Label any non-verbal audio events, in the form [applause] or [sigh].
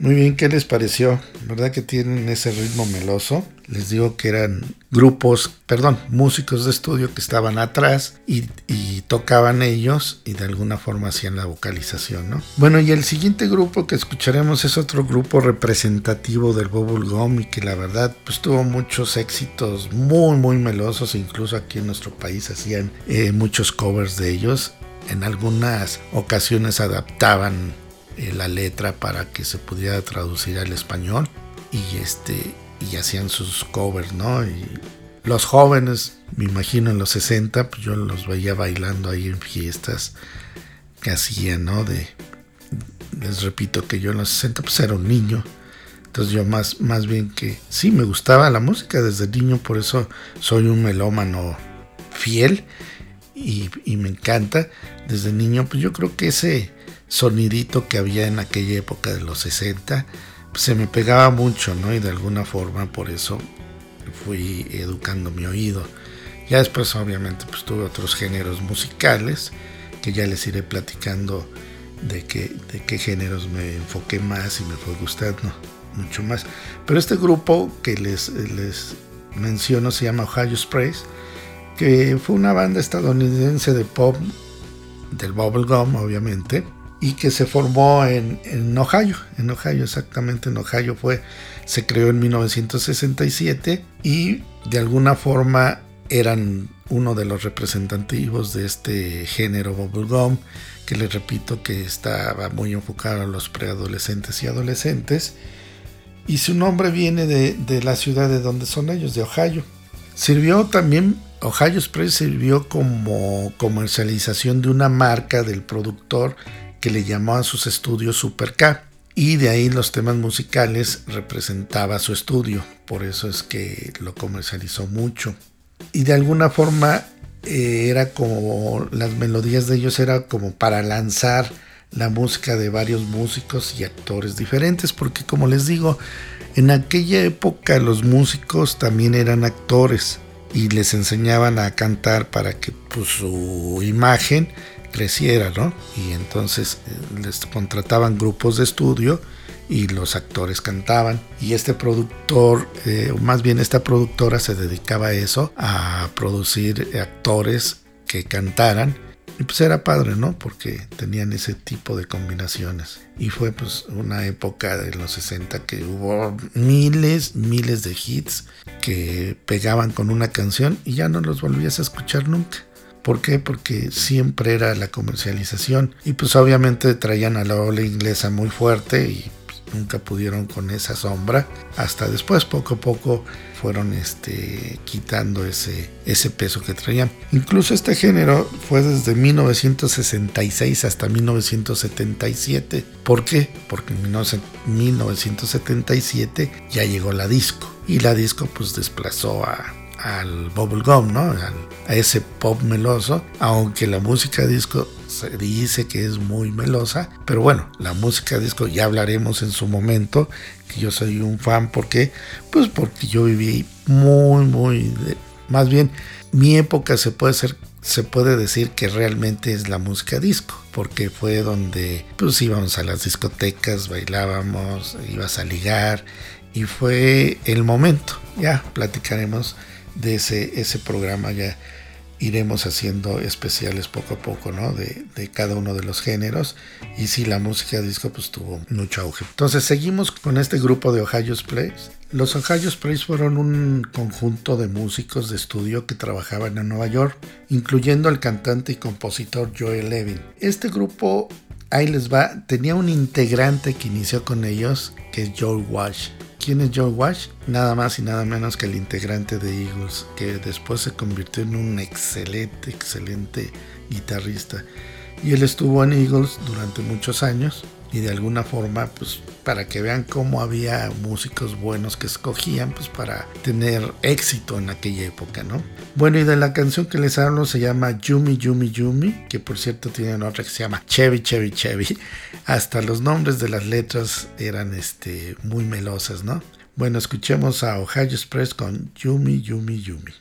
Muy bien, ¿qué les pareció? ¿Verdad que tienen ese ritmo meloso? Les digo que eran grupos, perdón, músicos de estudio que estaban atrás y, tocaban ellos y de alguna forma hacían la vocalización, ¿no? Bueno, y el siguiente grupo que escucharemos es otro grupo representativo del bubblegum y que la verdad pues tuvo muchos éxitos muy muy melosos, incluso aquí en nuestro país hacían eh, muchos covers de ellos. En algunas ocasiones adaptaban eh, la letra para que se pudiera traducir al español y este y hacían sus covers, ¿no? Y los jóvenes, me imagino en los 60, pues yo los veía bailando ahí en fiestas que hacían, ¿no? De les repito que yo en los 60 pues era un niño. Entonces yo más, más bien que sí, me gustaba la música desde niño, por eso soy un melómano fiel y, y me encanta. Desde niño, pues yo creo que ese, sonidito que había en aquella época de los 60, pues, se me pegaba mucho, ¿no? Y de alguna forma por eso fui educando mi oído. Ya después obviamente pues tuve otros géneros musicales que ya les iré platicando de qué, de qué géneros me enfoqué más y me fue gustando mucho más. Pero este grupo que les, les menciono se llama Ohio Sprays, que fue una banda estadounidense de pop del bubblegum obviamente y que se formó en, en, Ohio, en Ohio exactamente, en Ohio fue, se creó en 1967 y de alguna forma eran uno de los representativos de este género bubblegum, que les repito que estaba muy enfocado a los preadolescentes y adolescentes, y su nombre viene de, de la ciudad de donde son ellos, de Ohio. Sirvió también Ohio Express sirvió como comercialización de una marca del productor que le llamó a sus estudios Super K. Y de ahí los temas musicales representaba su estudio, por eso es que lo comercializó mucho. Y de alguna forma eh, era como las melodías de ellos era como para lanzar la música de varios músicos y actores diferentes, porque como les digo, en aquella época los músicos también eran actores y les enseñaban a cantar para que pues, su imagen creciera, ¿no? Y entonces eh, les contrataban grupos de estudio y los actores cantaban. Y este productor, eh, más bien esta productora se dedicaba a eso, a producir actores que cantaran. Y pues era padre, ¿no? Porque tenían ese tipo de combinaciones. Y fue pues una época de los 60 que hubo miles, miles de hits que pegaban con una canción y ya no los volvías a escuchar nunca. ¿Por qué? Porque siempre era la comercialización y pues obviamente traían a la ola inglesa muy fuerte y pues, nunca pudieron con esa sombra. Hasta después, poco a poco, fueron este, quitando ese, ese peso que traían. Incluso este género fue desde 1966 hasta 1977. ¿Por qué? Porque en 1977 ya llegó la disco y la disco pues desplazó a, al bubblegum, ¿no? a ese pop meloso, aunque la música disco se dice que es muy melosa, pero bueno, la música disco ya hablaremos en su momento, que yo soy un fan, ¿por qué? Pues porque yo viví muy, muy, más bien, mi época se puede ser se puede decir que realmente es la música disco, porque fue donde pues íbamos a las discotecas, bailábamos, ibas a ligar y fue el momento. Ya platicaremos de ese, ese programa ya iremos haciendo especiales poco a poco, ¿no? De, de, cada uno de los géneros. Y sí, la música disco pues tuvo mucho auge. Entonces seguimos con este grupo de Ohio's Plays. Los Ohio's Plays fueron un conjunto de músicos de estudio que trabajaban en Nueva York, incluyendo al cantante y compositor Joel Levin. Este grupo, ahí les va, tenía un integrante que inició con ellos, que es Joel Wash. ¿Quién es Joe Wash? Nada más y nada menos que el integrante de Eagles, que después se convirtió en un excelente, excelente guitarrista. Y él estuvo en Eagles durante muchos años y de alguna forma, pues para que vean cómo había músicos buenos que escogían, pues para tener éxito en aquella época, ¿no? Bueno, y de la canción que les hablo se llama Yumi Yumi Yumi, que por cierto tiene otra que se llama Chevy Chevy Chevy. [laughs] Hasta los nombres de las letras eran este, muy melosas, ¿no? Bueno, escuchemos a Ohio Express con Yumi Yumi Yumi.